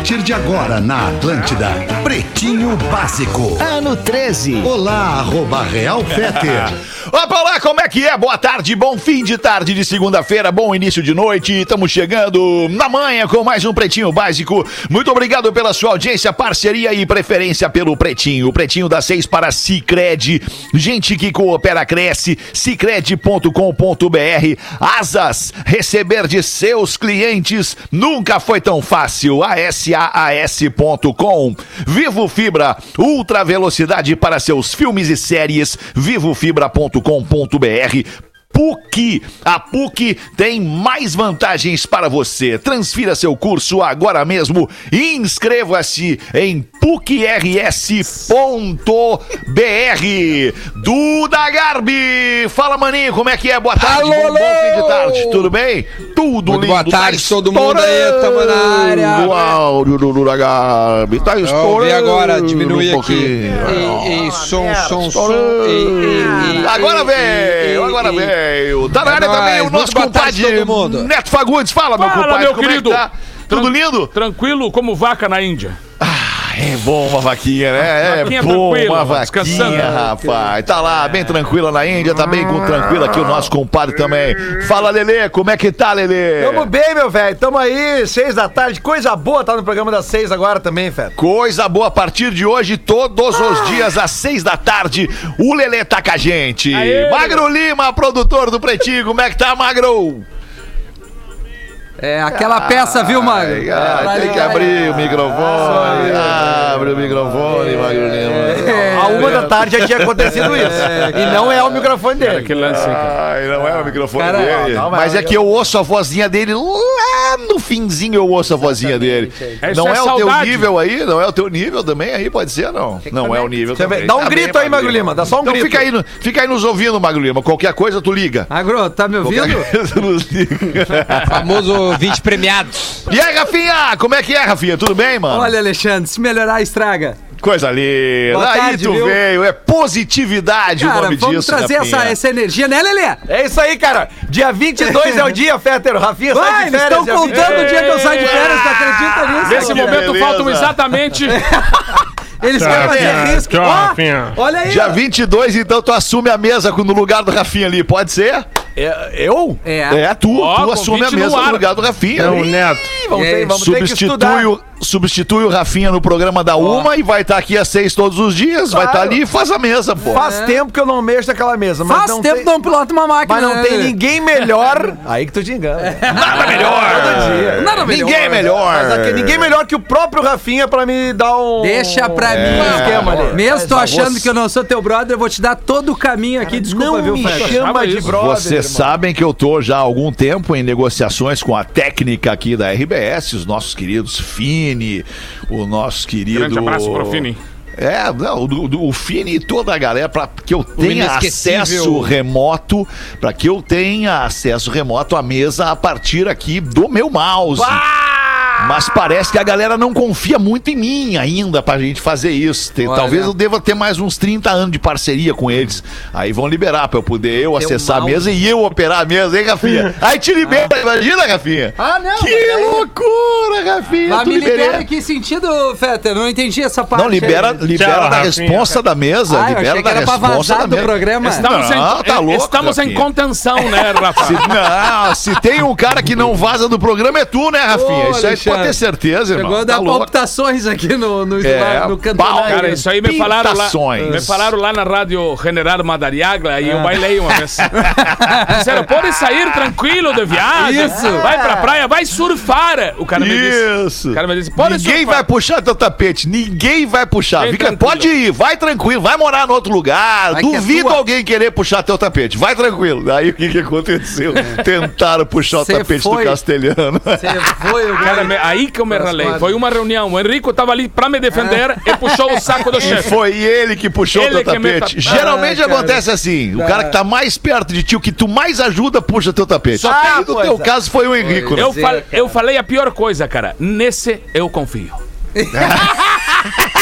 partir de agora na Atlântida. Pretinho Básico. Ano 13. Olá, arroba Real Feter. Opa, olá, como é que é? Boa tarde, bom fim de tarde de segunda-feira, bom início de noite. Estamos chegando na manhã com mais um Pretinho Básico. Muito obrigado pela sua audiência, parceria e preferência pelo Pretinho. O Pretinho das seis para Cicred. Gente que coopera, cresce. Cicred.com.br. Asas, receber de seus clientes nunca foi tão fácil. ASAAS.com. Vivo Fibra, ultra velocidade para seus filmes e séries. Vivofibra.com.br. PUC. A PUC tem mais vantagens para você. Transfira seu curso agora mesmo e inscreva-se em pucrs.br. Duda Garbi. Fala, maninho, como é que é? Boa tarde, Alô, bom, alô. bom fim de tarde. Tudo bem? Tudo Muito lindo. boa tarde, todo mundo aí, tamo na área. O áudio do Duda Garbi. Tá Eu estourando. ouvi agora, diminui um aqui. pouquinho. Ei, ei, som, som, som. Ei, Agora ei, agora ei. Veio. Tá na É área também o nosso compadre. Neto Fagundes. Fala, meu Fala, compadre, meu querido. é que tá? Tudo Tran- lindo? Tranquilo como vaca na Índia. É bom uma vaquinha, né? É Vaquinha bom uma vaquinha, rapaz. Tá lá, bem tranquila na Índia, tá bem com- tranquila aqui o nosso compadre também. Fala, Lelê, como é que tá, Lelê? Tamo bem, meu velho. Tamo aí, seis da tarde. Coisa boa tá no programa das seis agora também, Fé. Coisa boa, a partir de hoje, todos os dias às seis da tarde, o Lelê tá com a gente. Aê! Magro Lima, produtor do Pretinho, como é que tá, Magro? É aquela peça, viu, Magro? Ai, tem que abrir o microfone. Abre o microfone, Magro Lima. A uma da tarde já tinha acontecido isso. E não é o microfone dele. Aquele lance aí, cara. Não é o microfone Cara, dele. não, não, Mas é que eu ouço a vozinha dele lá no finzinho, eu ouço a vozinha dele. Não é é o teu nível aí? Não é o teu nível também aí? Pode ser, não? Não é o nível também. Dá um Tá grito bem, aí, Magro Lima. Dá só um Então grito. fica aí, no- fica aí nos ouvindo, Magro Lima. Qualquer coisa, tu liga. Magro, tá me ouvindo? Qualquer coisa, nos liga. Famoso 20 premiados. E aí, Rafinha? Como é que é, Rafinha? Tudo bem, mano? Olha, Alexandre, se melhorar, estraga. Coisa linda. Boa aí tarde, tu viu? veio. É positividade o Cara, nome vamos disso, trazer Rafinha. essa, essa energia, né, Lelê? É isso aí, cara. Dia 22 é o dia, Féter. O Rafinha sai Vai, de eles férias. estão dia contando o dia que eu saio de férias, tu acredita nisso? Nesse Que momento beleza. faltam exatamente. Eles querem fazer risco. Tchau, Ó, Rafinha. olha aí. Dia ó. 22, então tu assume a mesa no lugar do Rafinha ali, pode ser? É, eu? É. É, tu, Ó, tu assume a convite no mesa no, ar. lugar do Rafinha. É o Ih, Neto. Vamos, ter, vamos ter que estudar. substitui, o, substitui o Rafinha no programa da Uma e vai estar aqui às seis todos os dias. Vai estar Claro. ali e faz a mesa, pô. Faz tempo que eu não mexo naquela mesa. Mas Faz não tempo tem... que não pilota uma máquina. Mas não né, tem ninguém melhor. Aí que tu te engana. Nada melhor. Nada melhor. Ninguém é melhor. Mas aqui, ninguém melhor que o próprio Rafinha pra me dar um. Deixa pra mim. um esquema ali. Mesmo tô Mas, achando você- que eu não sou teu brother, eu vou te dar todo o caminho aqui. Desculpa, Não viu, me Fred? chama de brother. Vocês irmão. sabem que eu tô já há algum tempo em negociações com a técnica aqui da RBS, os nossos queridos Fini, o nosso querido. Grande abraço pro Fini. É, não, o, do- o Fini e toda a galera, para que eu tenha acesso remoto, para que eu tenha acesso remoto à mesa a partir aqui do meu mouse. Mas parece que a galera não confia muito em mim ainda pra gente fazer isso. Tem- Olha. talvez eu deva ter mais uns 30 anos de parceria com eles. Aí vão liberar pra eu poder eu acessar a mesa e eu operar a mesa, hein, Rafinha? Aí te libera, imagina, Rafinha? Ah, não. Que mas aí- loucura, Rafinha! Mas tu me libera libera. em que sentido, Fetter? Não entendi essa parte. Não, libera, aí. libera Tchau, da Rafinha. responsa da mesa. Ah, libera da vazar da do mesa. programa. Estamos, Não, em, tá louco, estamos em Rafinha. contenção, né, Rafa? Se, não, se tem um cara que não vaza do programa é tu, né, Rafinha? Ô, Isso aí Alexandre. Pode ter certeza, irmão. Chegou a Tá dar louco. palpitações aqui no, no, É, no cantonário. Cara, isso aí me falaram lá. Me falaram lá na rádio General Madariaga e Ah. eu bailei uma vez. Disseram, pode sair tranquilo de viagem. Isso. Vai pra praia, vai surfar. O cara me disse. Isso. O cara me disse, pode Ninguém surfar. vai puxar teu tapete. Ninguém vai puxar. Fica, tranquilo. pode ir, vai tranquilo, vai morar em outro lugar. Vai que é Duvido alguém querer puxar teu tapete. Vai tranquilo. Aí o que, que aconteceu? Tentaram puxar Cê o tapete foi. do castelhano. Você foi o Cara, me- aí que eu me ralei. Foi uma reunião. O Henrico tava ali pra me defender e puxou o saco do E chefe. foi ele que puxou Ele o teu me tapete. tap- Geralmente Ah, acontece assim: o cara que tá mais perto de ti, o que tu mais ajuda, puxa teu tapete. Só tem- que no teu caso foi o Henrico. né? Eu, Pois é, fal- eu falei a pior coisa, cara. Nesse eu confio.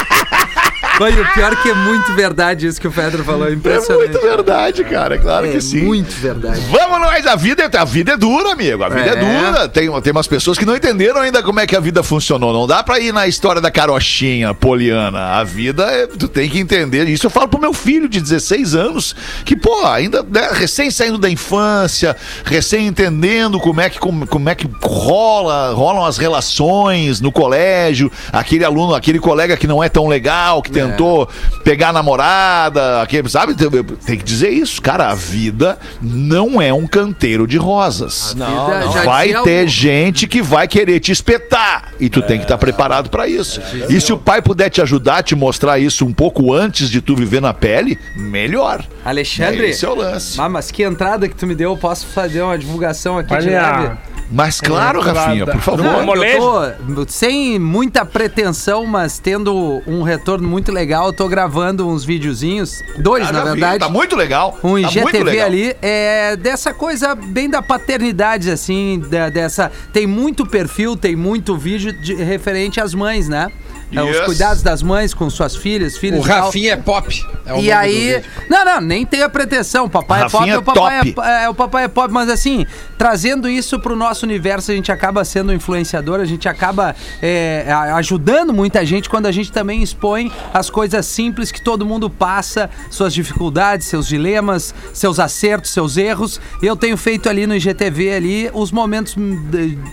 Mas o pior é que é muito verdade isso que o Pedro falou. É É impressionante. muito verdade, cara. Claro É que sim. muito verdade. Vamos nós, a vida, é- a vida é dura, amigo. A vida é, É. dura. Tem, tem umas pessoas que não entenderam ainda como é que a vida funcionou. Não dá pra ir na história da carochinha poliana. A vida, é, tu tem que entender. Isso eu falo pro meu filho de 16 anos, que, pô, ainda né, recém saindo da infância, recém entendendo como é que, como, como é que rola, rolam as relações no colégio, aquele aluno, aquele colega que não é tão legal, que tentou pegar a namorada, aquele, sabe? Tem que dizer isso, cara. A vida não é um canteiro de rosas. Vida- já Vai ter o- gente que vai querer te espetar e tu tem que estar preparado pra isso. E se o pai puder te ajudar, te mostrar isso um pouco antes de tu viver na pele, melhor. Alexandre, Esse é o lance. Ah, mas que entrada que tu me deu, eu posso fazer uma divulgação aqui de leve? Mas claro, Rafinha, por favor. Não, Não, eu tô sem muita pretensão, mas tendo um retorno muito legal, eu tô gravando uns videozinhos, dois Ah, na já vi, verdade. Tá muito legal. Um tá IGTV legal. ali, é dessa coisa bem da paternidade, assim, da- dessa. Tem muito perfil, tem muito vídeo de- referente às mães, né? É, Os Yes. cuidados das mães com suas filhas, filhos O. Rafinha é pop. É o E aí. Não, não, nem tem a pretensão. O papai é pop, Rafinha o papai é, é, o papai é pop, mas assim, trazendo isso pro nosso universo, a gente acaba sendo influenciador, a gente acaba é, ajudando muita gente quando a gente também expõe as coisas simples que todo mundo passa, suas dificuldades, seus dilemas, seus acertos, seus erros. Eu tenho feito ali no IGTV ali os momentos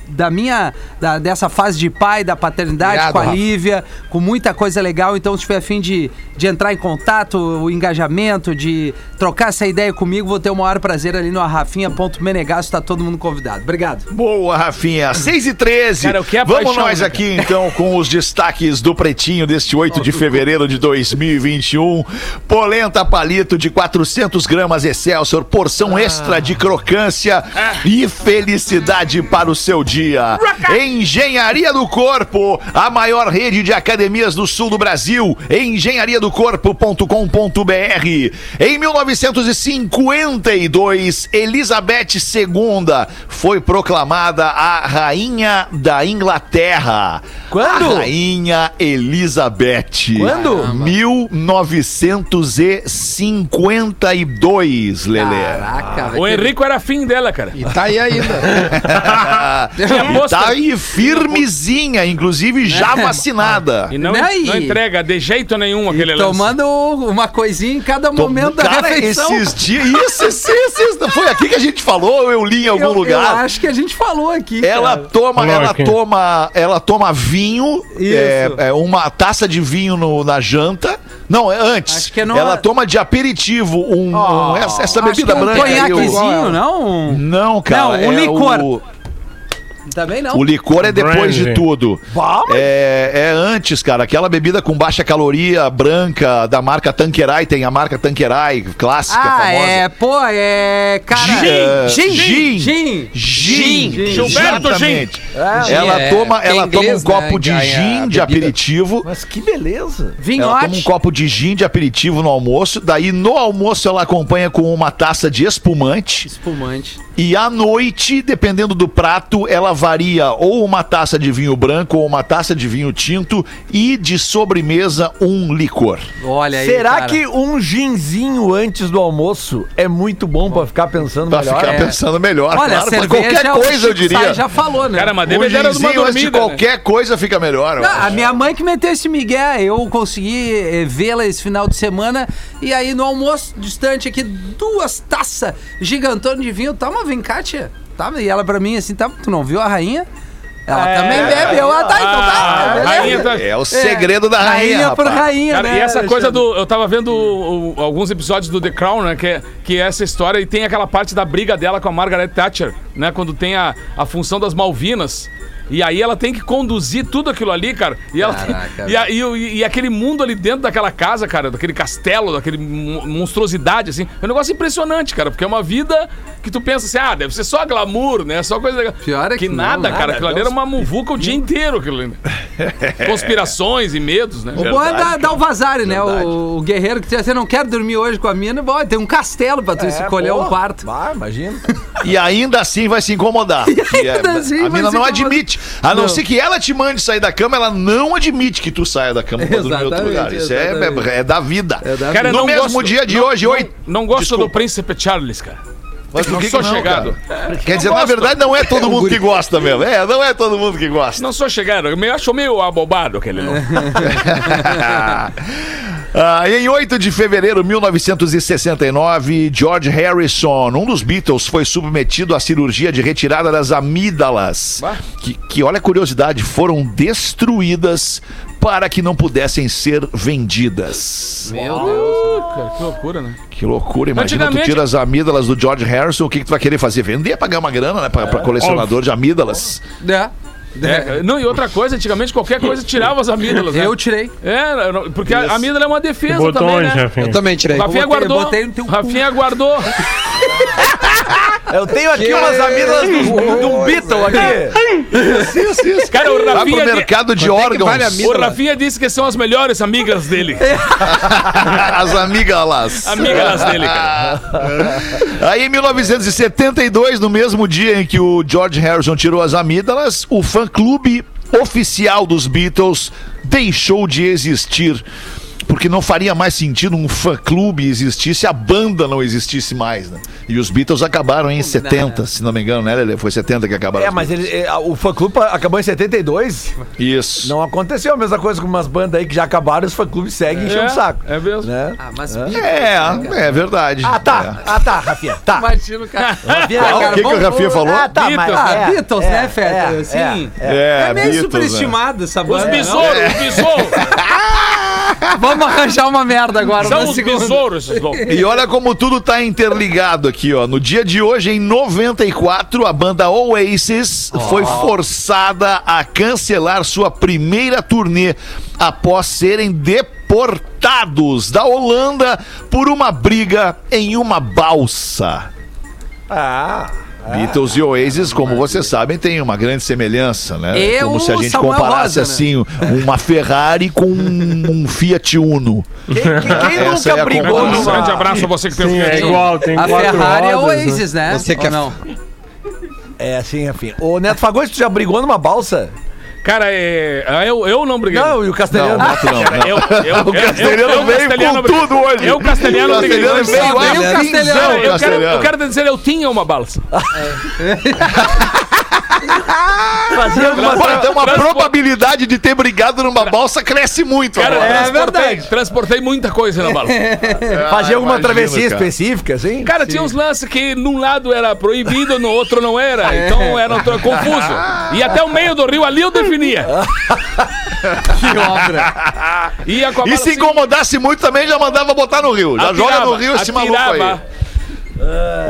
da minha, da- dessa fase de pai, da paternidade, Obrigado, com a. Lívia, com muita coisa legal. Então, se tiver afim de, de entrar em contato, o engajamento, de trocar essa ideia comigo, vou ter o maior prazer ali no arrafinha.menegasso. Tá todo mundo convidado. Obrigado. Boa, Rafinha. 6 e 13. Cara, o que é Vamos paixão, nós né, aqui, então, com os destaques do Pretinho deste 8 de fevereiro de 2021. Polenta palito de 400 gramas Excelsior, porção extra de crocância e felicidade para o seu dia. Engenharia do Corpo, a maior rede de academias do sul do Brasil. engenhariadocorpo.com.br. Em 1952, Elizabeth II foi proclamada a rainha da Inglaterra. Quando? A rainha Elizabeth. Quando? 1952, Lelê. Caraca, O Henrico era fim dela, cara. E tá aí ainda. E posto- tá aí firmezinha, inclusive já vacinada. E não, Né, e- não entrega de jeito nenhum aquele lance. Tomando uma coisinha em cada Tô- momento da Cara, refeição. esses dias. Isso, esses, esses- foi aqui que a gente falou, eu li em algum eu, eu lugar. acho que a gente falou aqui. Ela cara. toma, Falou ela aqui. toma, ela toma vinho, Isso. é, é, uma taça de vinho no- na janta. Não, é antes. Acho que é no- Ela toma de aperitivo um, um- essa, essa Acho que bebida é um branca. o- conhaquezinho, não? Não, cara. Não, um é licor. O, Também não. o licor é depois Brandy. de tudo. É, é antes, cara. Aquela bebida com baixa caloria, branca, da marca Tanqueray. Tem a marca Tanqueray, clássica, Ah, famosa. é, pô, é. Cara. Gin. Gin. Gin. Gin. Gin. Gilberto Exatamente. Ah, Ela É, toma, que é ela inglês, toma um copo né, de ganha gin de aperitivo. Mas que beleza. Ela toma um Vinhote. copo de gin de aperitivo no almoço. Daí no almoço ela acompanha com uma taça de espumante. Espumante. E à noite, dependendo do prato, ela varia ou uma taça de vinho branco ou uma taça de vinho tinto e de sobremesa um licor. Olha aí. Será cara. que um ginzinho antes do almoço é muito bom pra ficar pensando Pra melhor? ficar É. pensando melhor, Olha, claro. Pra cerveja, qualquer o coisa, eu diria. Sai já falou, né? Cara, mas Um ginzinho antes de né? qualquer coisa fica melhor. Não, a minha mãe que meteu esse migué, eu consegui eh, vê-la esse final de semana e aí no almoço distante aqui, duas taças gigantonas de vinho, toma, vem cá, tia. Tá, e ela pra mim assim, tá, tu não viu a rainha? Ela É. também bebe, eu, ah, tá, então tá, Ah, beleza. rainha tá- É o segredo da rainha, por rapaz. rainha, Cara, né? e essa coisa do. Eu tava vendo o- o- alguns episódios do The Crown, né? Que é, que é essa história e tem aquela parte da briga dela com a Margaret Thatcher, né? Quando tem a, a função das Malvinas. E aí ela tem que conduzir tudo aquilo ali, cara. E, ela tem- e, a- e e aquele mundo ali dentro daquela casa, cara, daquele castelo, daquele mon- monstruosidade, assim. É um negócio impressionante, cara, porque é uma vida que tu pensa assim, ah, deve ser só glamour, né? Só coisa legal. Pior é que não, nada, nada, cara. Aquilo ali era uma muvuca o dia inteiro, aquilo ali. Conspirações e medos, né? O bom é dar, dar o vazare, né? O, o guerreiro que você não quer dormir hoje com a mina, bom, tem um castelo pra tu É, escolher porra. um quarto. Ah, imagina. E ainda assim vai se incomodar. Que é- ainda assim a vai mina se não incomodar. Admite. A não, Não. ser que ela te mande sair da cama, ela não admite que tu saia da cama pra dormir em outro lugar. Isso é, exatamente. é da vida. É da Cara, eu no não mesmo gosto- dia de não- hoje, não- oito. Não gosto Desculpa. do Príncipe Charles, cara. Mas por não que sou não, chegado. cara? Quer dizer, na verdade, não é todo mundo que gosta mesmo. É, não é todo mundo que gosta. Não sou chegado. Eu me acho meio abobado aquele nome. Ah, em 8 de fevereiro de 1969, George Harrison, um dos Beatles, foi submetido à cirurgia de retirada das amígdalas, que, que, olha a curiosidade, foram destruídas para que não pudessem ser vendidas. Meu Deus. Cara, que loucura, né? Que loucura, imagina tu Antigamente- tira as amígdalas do George Harrison, o que, que tu vai querer fazer? Vender, pagar uma grana, né, pra, pra colecionador de amígdalas. É. É, não, e outra coisa, antigamente qualquer coisa tirava as amígdalas, né? Eu tirei. É, não, porque a a amígdala é uma defesa Botou também, né? Rafinha? Eu também tirei. Rafinha guardou. Rafinha guardou. Eu tenho aqui umas amígdalas do, do Beatle aqui. Isso, isso. Cara, o Vai pro Rafinha. mercado de é que órgãos. vale a O? Rafinha disse que são as melhores amigas dele. As amigas. Amigas dele, cara. Aí em 1972, no mesmo dia em que o George Harrison tirou as amígdalas, o fã-clube oficial dos Beatles deixou de existir. Porque não faria mais sentido um fã-clube existir se a banda não existisse mais, né? E os Beatles acabaram em 70, se não me engano, né, Lele? Foi 70 que acabaram. É, os mas Beatles. ele, é, o fã-clube acabou em 72. Isso. Não aconteceu a mesma coisa com umas bandas aí que já acabaram e os fã-clubes seguem enchendo o saco. É mesmo. Né? Ah, mas É, é verdade. Ah, tá. Ah, tá, Rafinha. Tá. Imagina o cara. Rafinha, É. cara, O que, que o Rafinha falou? Ah, tá, mas Beatles. Ah, é, Beatles, é, né, Feta? é, assim. É, É, meio Beatles, superestimado essa Os banda. besouros, os besouros. Vamos arranjar uma merda agora São na os segunda. besouros, esses loucos. E olha como tudo tá interligado aqui, ó. No dia de hoje, em 94, a banda Oasis foi forçada a cancelar sua primeira turnê após serem deportados da Holanda por uma briga em uma balsa. Ah, Beatles e Oasis, como vocês sabem, têm uma grande semelhança, né? E como se a gente Samuel comparasse Rosa, né? assim, uma Ferrari com um Fiat Uno. quem, quem- Essa é nunca a brigou. Um grande abraço a você que tem Sim, um é Fiat Uno. igual, tem A Ferrari é né? Oasis, né? Você que Ou é- não? É, assim, enfim. O Neto Fagundes, tu já brigou numa balsa? Cara, é, eu, eu não briguei. Não, e o Castelhano? Não, não. Cara, eu, eu, O Castelhano eu, eu, veio Castelhano com briguei. tudo hoje. Eu, Castelhano, O briguei. Castelhano veio Só veio o Castelhano. Eu quero, eu quero dizer, eu tinha uma balsa. Fazia alguma Pô, então uma Transpo- probabilidade de ter brigado numa balsa cresce muito. Cara, agora. transportei, verdade. transportei muita coisa na balsa. Fazia alguma imagino, travessia cara. específica, assim? Cara, tinha uns lances que num lado era proibido, no outro não era. Então era um confuso. E até o meio do rio ali eu definia. Que obra. Ia com a E se assim, incomodasse muito também, já mandava botar no rio. Já joga atirava, no rio esse maluco aí.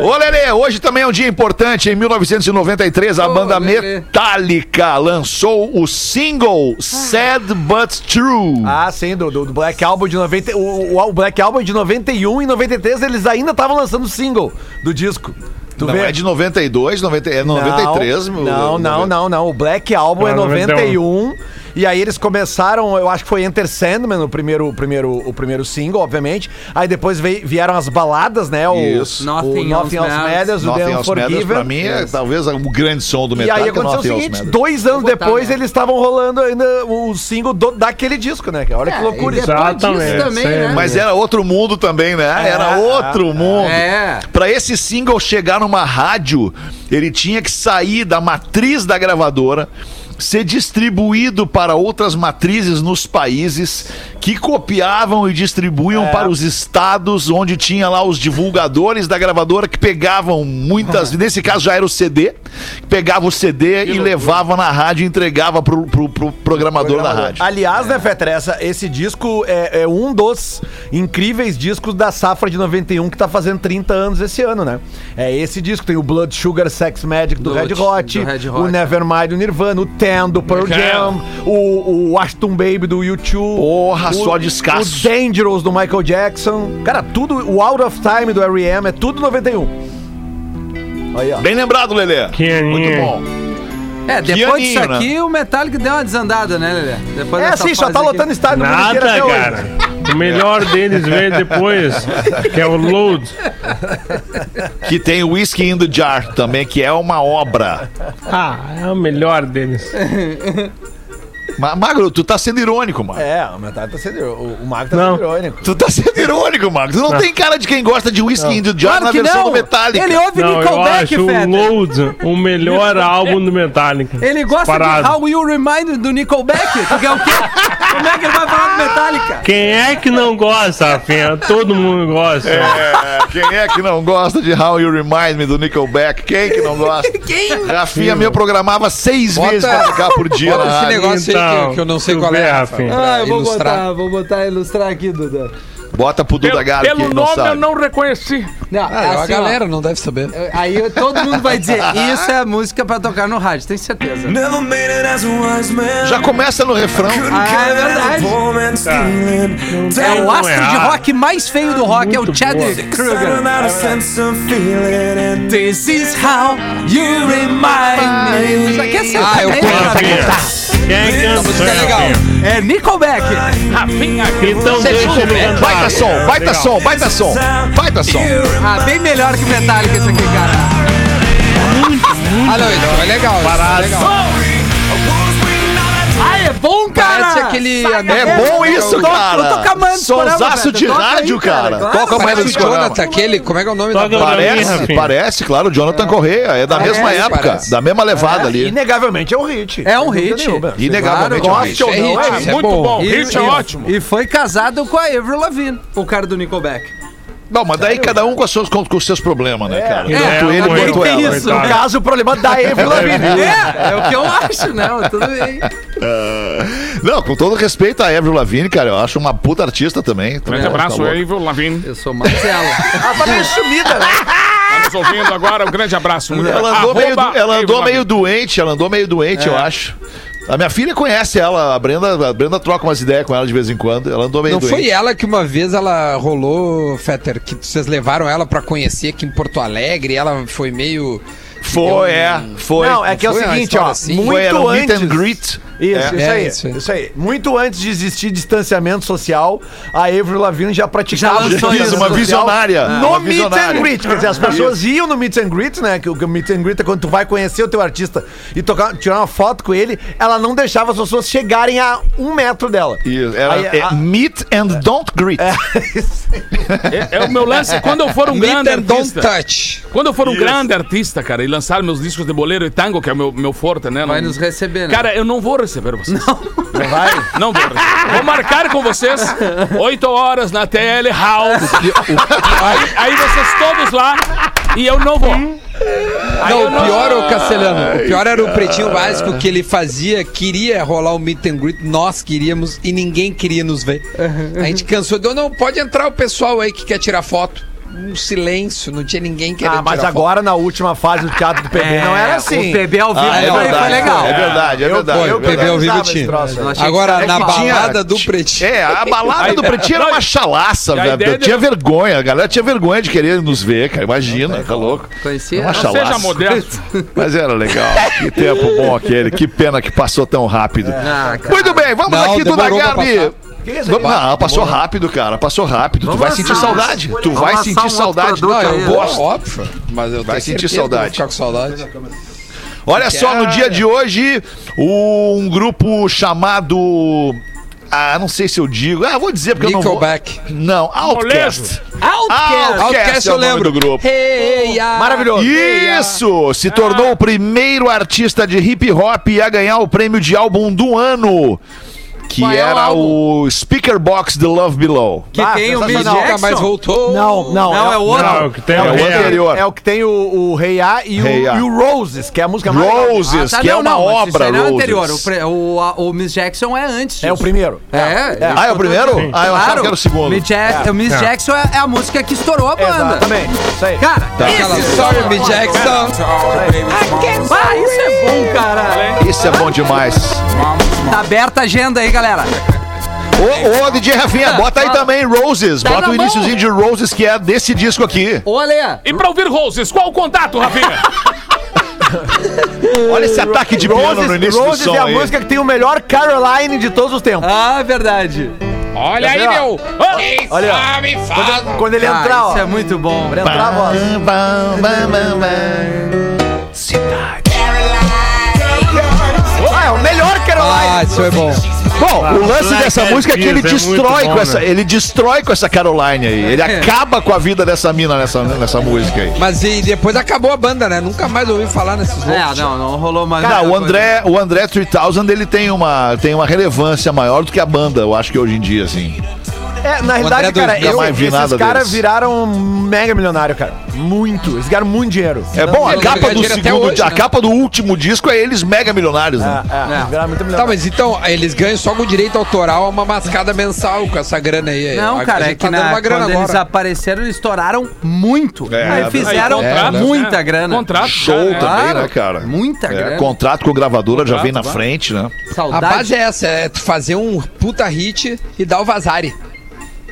Ô, Lelê, hoje também é um dia importante. Em 1993, a Ô, banda Lelê. Metallica lançou o single Sad But True. Ah, sim, do, do- do Black Album de 90. O, o, o Black Album de 91 e 93 eles ainda estavam lançando o single do disco. Tu não vê? é de 92, 90, é 93. meu- Não, não, não, não. O Black Album é 91. 91. E aí eles começaram, eu acho que foi Enter Sandman o primeiro, o primeiro, o primeiro single, obviamente. Aí depois veio- vieram as baladas, né? O, Isso. o Nothing Nothing Else Matters. O Nothing The Else Matters, Unforgiven. pra mim, é talvez o grande som do E Metallica. aí aconteceu o seguinte, dois anos botar, depois né? eles estavam rolando ainda o single do- daquele disco, né? Olha que loucura e Exatamente, também, né? Mas era outro mundo também, né? Era outro mundo. É. Pra esse single chegar numa rádio, ele tinha que sair da matriz da gravadora, ser distribuído para outras matrizes nos países que copiavam e distribuíam para os estados onde tinha lá os divulgadores da gravadora que pegavam muitas, nesse caso já era o CD, pegava o CD e levava na rádio e entregava pro, pro- pro programador da rádio. Aliás, né, Fetter, essa, esse disco é, é um dos incríveis discos da safra de 91 que tá fazendo 30 anos esse ano, né? É esse disco, tem o Blood Sugar Sex Magic do, Do- Red, Hot, do Red o Hot. Nevermind do Nirvana, o Ten do Pearl Jam, o, o Ashton Baby do U2. Porra, o, só descasso. O Dangerous do Michael Jackson. Cara, tudo, o Out of Time do R.E.M. é tudo 91. Aí, ó. Bem lembrado, Lelê. Que Muito bom. É, depois disso aninho, aqui, o Metallica deu uma desandada, né, Lelê? Depois É assim, só tá aqui. lotando estádio no mundo Nada, até hoje. cara. O melhor deles veio depois, que é o Load. Que tem o Whiskey in the Jar também, que é uma obra. Ah, é o melhor deles. Ma- Magro, tu tá sendo irônico, mano. É, o Metallica tá sendo. O, o Marco tá Não. sendo irônico. Tu tá sendo irônico, Magro. Tu não, tem cara de quem gosta de Whiskey in the Jar Claro na que versão não. do Metallica. Ele ouve Não, eu Nickelback, acho o Fetter. Load o melhor álbum do Metallica. Ele gosta Parado. de How You Remind Me do Nickelback. Tu quer o quê? Como é que ele vai falar do Metallica? Quem é que não gosta, Rafinha? Todo mundo gosta. É, quem é que não gosta de How You Remind Me do Nickelback? Quem que não gosta? Quem? Rafinha meu programava seis Bota- vezes pra ficar por dia Bota na esse negócio aí que, que eu não sei qual é, Ah, eu vou ilustrar. botar, vou botar ilustrar aqui, Duda. Bota pro Duda Pelo, Garbi, pelo não nome eu sabe. não reconheci. Não, Ah, é a assim, ó. galera não deve saber. Aí todo mundo vai dizer, isso é a música pra tocar no rádio, tem certeza. Já começa no refrão. Ah, é verdade. É o astro de errar. rock mais feio do rock, é o Chadwick Kruger. This is how you remind me. Isso aqui é Ah, eu sertanejo, conheço. Rafinha, quem é que Essa música é canta, legal. É Nickelback. Rafinha, Então deixa ele cantar. Baita som, baita Legal. som, baita som. Baita som. Ah, bem melhor que Metallica isso aqui, cara. Ah, não, então é legal. isso Parado. É legal. É bom, cara. Parece aquele É amigo- bom isso, cara. toca mais discorama, Sonsaço de rádio, cara. Toca mais Parece do. Jonathan, aquele. Como é que é o nome da mim, Parece, parece, claro. O Jonathan Correia. É da mesma época, da mesma levada ali. Inegavelmente é um hit. É um hit. Inegavelmente é um hit. É é é muito bom. bom. Hit é ótimo. E foi casado com a Avril Lavigne, o cara do Nickelback. Não, mas daí cada um com, as suas, com, com os seus problemas, né, cara? É, Tanto ele é, quanto tem ela. isso. No caso, o problema da Avril Lavigne. É, é o que eu acho, né? Mas Tudo bem. Não, com todo respeito a Avril Lavigne, cara, eu acho uma puta artista também. Grande Tá abraço aí, viu, Lavigne. Eu sou mais ela. Tá meio sumida, né? Tá nos ouvindo agora, um grande abraço. Ela andou, meio, ela andou Avril meio doente, ela andou meio doente, eu acho. A minha filha conhece ela, a Brenda, a Brenda troca umas ideias com ela de vez em quando. Ela andou meio Não doente. foi ela que uma vez ela rolou, Fetter, que vocês levaram ela pra conhecer aqui em Porto Alegre e ela foi meio. Foi, é, foi. Não, é que é o seguinte, ó. assim? Muito foi, era um meet antes. and greet. Isso, É. isso, É, aí, isso isso aí. aí. Muito antes de existir distanciamento social, a Avril Lavigne já praticava Já isso. Uma visionária. No Uma meet visionária. and greet. Quer dizer, as pessoas iam no meet and greet, né? Que o meet and greet é quando tu vai conhecer o teu artista e tocar, tirar uma foto com ele, ela não deixava as pessoas chegarem a um metro dela. Isso, era, Aí, é, a- meet and don't greet. É, é o meu lance, quando eu for um Meet grande and don't artista. touch. Quando eu for um grande artista, cara, e lançar meus discos de boleiro e tango, que é o meu, meu forte, né? Vai não- nos receber, né? Cara, eu não vou receber vocês. Não vai? Não vou receber. Vou marcar com vocês 8 horas na TL House. Aí, aí vocês todos lá e eu não vou. Não, o pior, ô Castelhano, o pior era o pretinho básico que ele fazia, queria rolar o meet and greet, nós queríamos e ninguém queria nos ver. A gente cansou, deu, não, pode entrar o pessoal aí que quer tirar foto. Um silêncio, não tinha ninguém querendo Ah, mas tirar agora na última fase do teatro do PB não era assim. O PB ao vivo Ah, é foi- verdade, foi legal. É verdade, é Eu- verdade. Foi, é o PB ao vivo tinha. eu achei Agora, É na tinha- balada do pretinho. É, a balada do Pretinho era uma chalaça, velho. Eu tinha vergonha, a galera tinha vergonha de querer nos ver, cara. Imagina, tá louco. Conhecia? Uma Não chalaça. seja modesto. Mas era legal. Que tempo bom aquele. Que pena que passou tão rápido. Ah. Muito bem, vamos aqui do demorou passar. Vamos, não, passou rápido, cara. Passou rápido. tu Vamos vai sentir saudade. Tu vai sentir um saudade. Não, aí, eu gosto. óbvio, mas eu Vai sentir certeza que eu vou saudade. ficar com saudade. Olha só, no dia de hoje, um grupo chamado. Ah, não sei se eu digo. Ah, vou dizer porque eu não vou. Nickelback. Não, Outcast. Outcast. Outcast é eu o nome lembro. do grupo. Hey, ah. Maravilhoso. Isso! Se tornou o primeiro artista de hip hop a ganhar o prêmio de álbum do ano. Que Qual é o era álbum? o Speaker Box The Love Below. Que Ah, tem o Miss mais Jackson. voltou. Não, não. Não, é o outro. Não, o que tem É é o, é, anterior. é o que tem o, o Rei A e, o, A. e o Roses, que é a música mais legal. Roses, Ah, tá, que é não, uma não, mas obra, é Roses. anterior. O, pre- o, a- o Miss Jackson é antes. É o disso. primeiro. É, é. Ah, é o primeiro? Ah, eu achava que era o segundo. Miss, Jack- o Miss É. Jackson é, é a música que estourou a banda. Exatamente. Isso aí. Cara, Aquela esse Sorry, Me Jackson. Ah, isso é bom, cara. Isso é bom demais. Tá aberta a agenda aí, galera. Ô, ô, DJ Rafinha, bota aí também Roses. Tá Bota na o mão. iníciozinho de Roses, que é desse disco aqui. Ô, Ale, E pra ouvir Roses, qual o contato, Rafinha? Olha esse ataque de piano no Roses, início Roses do som é a aí. música que tem o melhor Caroline de todos os tempos. Ah, verdade. Olha aí, meu. Olha, ó. sabe faz. Quando, quando ele Ah, entrar, ó. isso é muito bom. Quando entrar a voz. Ah, é o melhor Caroline. Ah, isso é bom. Bom, o lance dessa Eyed música é que ele é destrói bom, com essa, né? ele destrói com essa Caroline aí. Ele acaba com a vida dessa mina nessa, nessa música aí. Mas e depois acabou a banda, né? Nunca mais ouvi falar nesses É, loucos. não, não rolou mais. Cara, o André, o André 3000 ele tem uma, tem uma relevância maior do que a banda, eu acho que hoje em dia, assim. É, na realidade, André cara, eu, esses caras viraram mega milionário, cara. Muito. Eles ganharam muito dinheiro. É bom, a capa do segundo, hoje, a né? capa do último disco é eles mega milionários, né? É, é, eles viraram muito Tá, milionário. mas então, eles ganham só com direito autoral uma mascada mensal com essa grana aí. Não, A- cara, a é gente que tá dando na, uma grana quando agora. eles apareceram, eles estouraram muito. É, Aí é fizeram Aí, contrato, muita né? grana. Contrato, Show cara, é. também, né, cara? muita É, grana. Contrato com gravadora já vem na frente, né? A Saudade. base é essa, é tu fazer um puta hit e dar o vazare.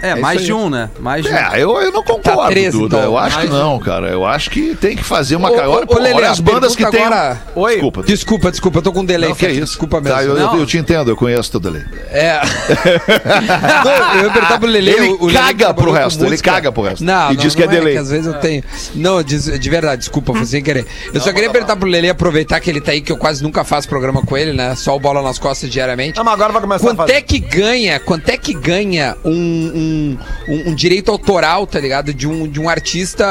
É, mais isso de um, né? Mais de um. É, eu, eu não concordo, Tá 13, Duda. então. Eu acho que Mais não, cara. Eu acho que tem que fazer uma... Ô, ca- ô, olha, ô, pô, Lelê, olha as bandas que tem... agora- Oi. Desculpa. Desculpa, desculpa, eu tô com um delay. Não, que é isso. Desculpa mesmo. Tá, eu, eu- Não. eu te entendo, eu conheço teu delay. É. não, eu ia perguntar pro Lele. Ele o Lelê caga trabalhou pro com resto, ele caga pro resto. Não, E não, diz que é não delay. às vezes eu tenho. Não, de verdade, desculpa, foi sem querer. Eu só queria perguntar pro Lele, aproveitar que ele tá aí, que eu quase nunca faço programa com ele, né? Só o bola nas costas diariamente. Não, mas agora vai começar a Quanto fazer. é que ganha, quanto é que ganha um, um, um- um direito autoral, tá ligado? De um, de um artista,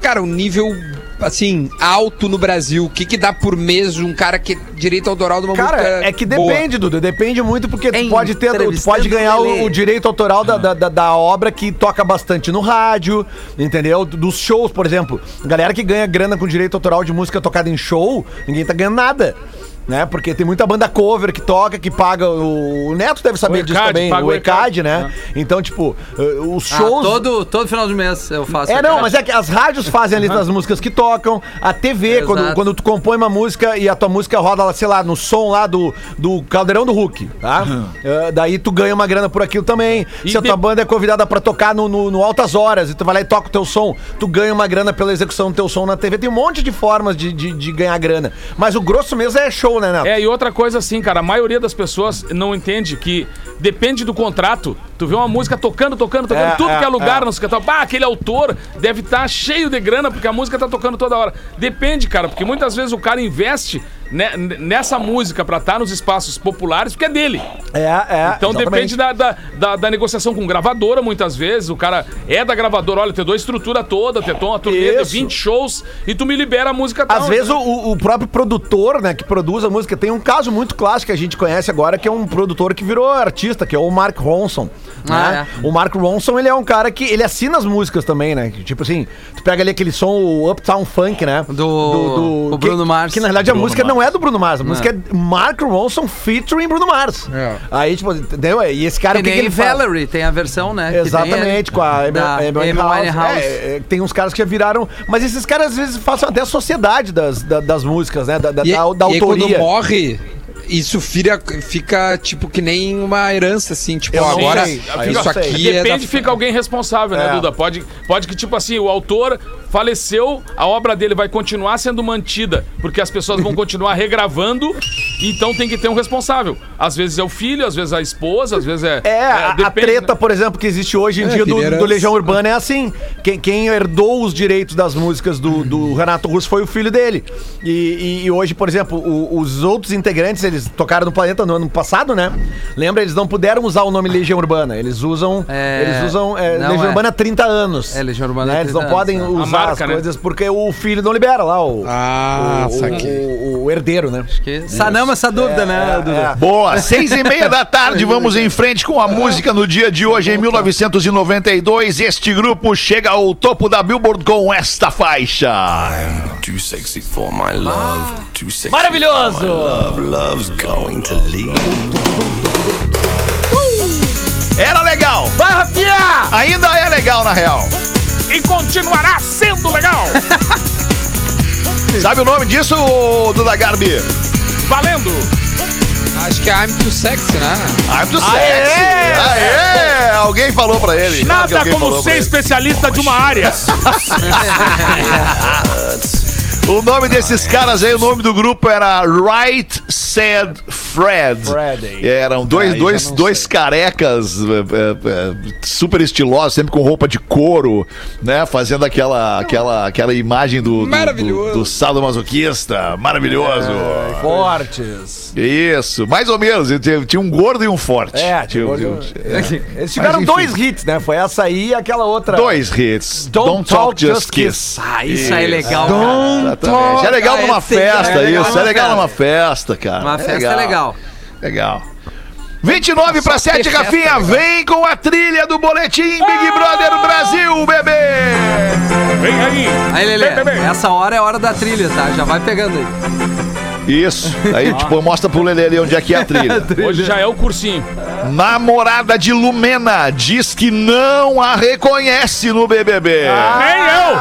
cara, um nível, assim, alto no Brasil. O que que dá por mês um cara que direito autoral de uma Cara, música é que boa? depende, Dudu. Depende muito, porque tu pode ter, tu pode ganhar o, o direito autoral da, da, da- da obra que toca bastante no rádio, entendeu? Dos shows, por exemplo. Galera que ganha grana com direito autoral de música tocada em show, ninguém tá ganhando nada. Né? Porque tem muita banda cover que toca, que paga. O, o Neto deve saber O disso ECAD, também. paga O o ECAD, ECAD, né? Então, tipo, eh, os Ah, shows. todo, todo final de mês eu faço. É, não, mas é que as rádios fazem a lista das músicas que tocam, a TV, Exato. quando, quando tu compõe uma música e a tua música roda, lá, sei lá, no som lá do, do Caldeirão do Hulk, tá? É, daí tu ganha uma grana por aquilo também. E Se a tua de- banda é convidada pra tocar no, no, no Altas Horas e tu vai lá e toca o teu som, tu ganha uma grana pela execução do teu som na TV. Tem um monte de formas de, de, de ganhar grana. Mas o grosso mesmo é show, né, Neto? É, e outra coisa assim, cara, a maioria das pessoas não entende que depende do contrato. Tu vê uma música tocando, tocando, tocando, É, tudo é, que é lugar, é. que tal. Bah, aquele autor deve estar cheio de grana porque a música tá tocando toda hora. Depende, cara, porque muitas vezes o cara investe ne- nessa música pra estar nos espaços populares porque é dele. É, é. Então exatamente. depende da, da, da- da negociação com gravadora, muitas vezes. O cara é da gravadora, olha, te dou a estrutura toda, te dou uma turnê de Isso. 20 shows e tu me libera a música tal. Às vezes o, entendeu? o- o próprio produtor, né, que produz a música, tem um caso muito clássico que a gente conhece agora, que é um produtor que virou artista, que é o Mark Ronson. Ah, né? O Mark Ronson, ele é um cara que ele assina as músicas também, né? que, Tipo assim, tu pega ali aquele som, o Uptown Funk, né? Do- o que- Bruno Mars. Que na realidade a Bruno música Mars. não é do Bruno Mars, a música é Mark Ronson featuring Bruno Mars. É. Aí, tipo, entendeu? E esse cara, Que o que, que ele faz? Valerie, tem a versão, né? que Exatamente, com a Amy, Winehouse. É, é, tem uns caras que já viraram. Mas esses caras às vezes façam até a sociedade das, da- das músicas, né? Da, da, E, da, da e aí, quando autoria. morre, isso fica, fica tipo que nem uma herança, assim, tipo, Eu agora sei, isso aqui é Depende, da... fica alguém responsável, né, É. Duda? Pode, pode que, tipo assim, o autor faleceu, a obra dele vai continuar sendo mantida, porque as pessoas vão continuar regravando, então tem que ter um responsável. Às vezes é o filho, às vezes é a esposa, às vezes é. É, a, a depende, treta, né? por exemplo, que existe hoje em É, dia do, do Legião Urbana é assim. Quem, quem herdou os direitos das músicas do, do Renato Russo foi o filho dele. E, e- e hoje, por exemplo, o- os outros integrantes, eles tocaram no Planeta no ano passado, né? Lembra? Eles não puderam usar o nome Legião Urbana. Eles usam. É, eles usam é, Legião é. Urbana há 30 anos. É, Legião Urbana né? Eles 30 não podem anos, é. usar A as né? coisas porque o filho não libera lá, o. Ah, o, saquei. o, o herdeiro, né? Que sanamos essa dúvida, né, Dudu? é. Boa, seis e meia da tarde, vamos em frente com a música no dia de hoje, em 1992. Este grupo chega ao topo da Billboard com esta faixa. Too sexy for my love. Too sexy Maravilhoso! For my love. Love's going to leave. Era legal, Vai, Rafinha! ainda é legal na real. E continuará sendo legal! Sabe o nome disso, Duda Garbi? Valendo! Acho que é I'm Too Sexy, né? I'm do sexy. Aê! Alguém falou pra ele. Nada como ser especialista de uma área. O nome desses caras aí, o nome do grupo era Right Said Fred. Fred. Eram dois, dois, dois carecas eh, eh, eh, super estilosos, sempre com roupa de couro, né? Fazendo aquela, aquela, aquela imagem do, do, Maravilhoso. do, sadomasoquista. Maravilhoso. Fortes. Isso, mais ou menos. Tinha, tinha um gordo e um forte. É, tinha, tipo, tinha- Eles tiveram Mas, enfim. dois hits, né? Foi essa aí e aquela outra. Dois hits. Don't Talk, Just Kiss. Ah, isso aí é legal. cara. Exatamente. É legal numa é festa é legal isso. É legal numa festa, cara. Uma festa é legal. Legal. 29 para 7, ter festa, Rafinha, legal. vem com a trilha do Boletim Big Brother Brasil, bebê! Vem aí. Aí, Lelê, Vem, vem, vem. essa hora é hora da trilha, tá? Já vai pegando aí. Isso. Aí, tipo, mostra pro Lelê ali onde é que é a trilha. Hoje já é o cursinho. Namorada de Lumena diz que não a reconhece no BBB. Nem eu.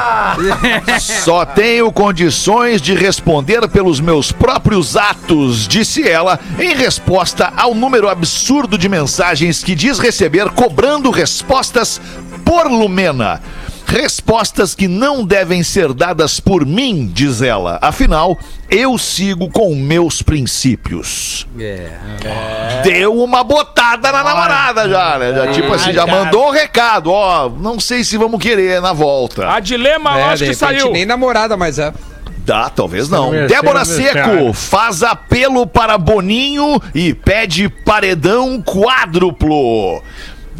Só tenho condições de responder pelos meus próprios atos, disse ela, em resposta ao número absurdo de mensagens que diz receber cobrando respostas por Lumena. Respostas que não devem ser dadas por mim, diz ela. Afinal, eu sigo com meus princípios. É. Deu uma botada na namorada já, né? Já, tipo assim, já mandou um recado, ó, não sei se vamos querer na volta. A dilema, eu É, acho de que saiu. nem namorada, mas é. Dá, talvez não. Sem Débora. Seco faz apelo para Boninho e pede paredão quádruplo.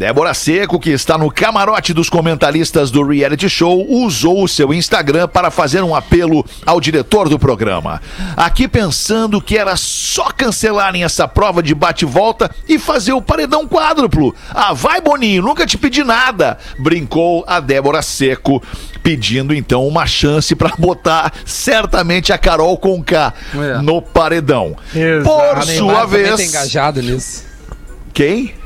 Débora Seco, que está no camarote dos comentaristas do reality show, usou o seu Instagram para fazer um apelo ao diretor do programa. Aqui pensando que era só cancelarem essa prova de bate-volta e fazer o paredão quádruplo. Ah, vai Boninho, nunca te pedi nada, brincou a Débora Seco, pedindo então uma chance para botar certamente a Carol Conká É. no paredão. Exato. Por sua tá vez, engajado nisso. quem?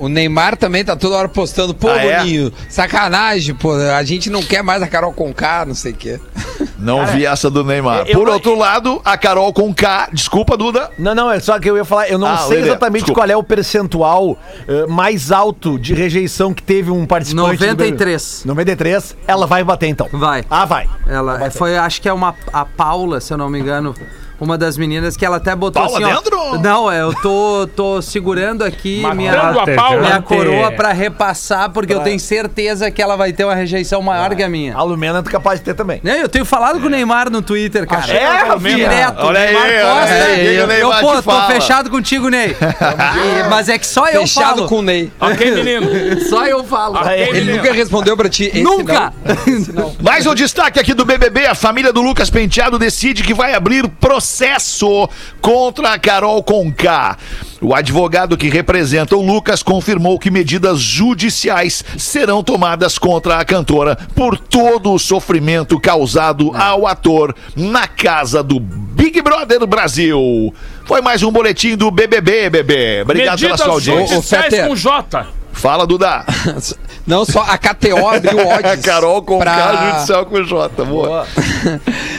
O Neymar também tá toda hora postando, pô, Ah, é? Boninho, sacanagem, pô, a gente não quer mais a Carol Conká, não sei o quê. Não vi essa do Neymar. eu- Por outro lado, a Carol com K, desculpa, Duda. Não, não, é só que eu ia falar, eu não Ah, sei Lelê, exatamente desculpa. qual é o percentual eh, mais alto de rejeição que teve um participante. do 93. 93, ela vai bater então. Vai. Ah, vai. Ela foi, acho que é uma a Paula, se eu não me engano, uma das meninas que ela até botou Paula assim, ó, dentro? Não, é, eu tô tô segurando aqui Matando minha a Paula. minha Ante- coroa pra repassar porque eu tenho certeza que ela vai ter uma rejeição maior que a minha. A Lumena é capaz de ter também. Né, Eu tenho falado com o Neymar no Twitter, cara. É? Direto. Olha Neymar aí, olha posta, aí, eu, Neymar pô, tô fala? fechado contigo, Ney. E- mas é que só eu Fechado falo. com o Ney. Ok, menino. Só eu falo. Ok, Ele menino. nunca respondeu pra ti. Esse Nunca! Mais um destaque aqui do BBB. A família do Lucas Penteado decide que vai abrir processo contra a Carol Conká. O advogado que representa o Lucas confirmou que medidas judiciais serão tomadas contra a cantora por todo o sofrimento causado ao ator na casa do Big Brother Brasil. Foi mais um boletim do BBB, bebê. Obrigado pela Medidas sua audiência. judiciais com J. Fala, Duda. Não, só a KTO abriu odds. Carol Conká, pra- judicial com J. Boa.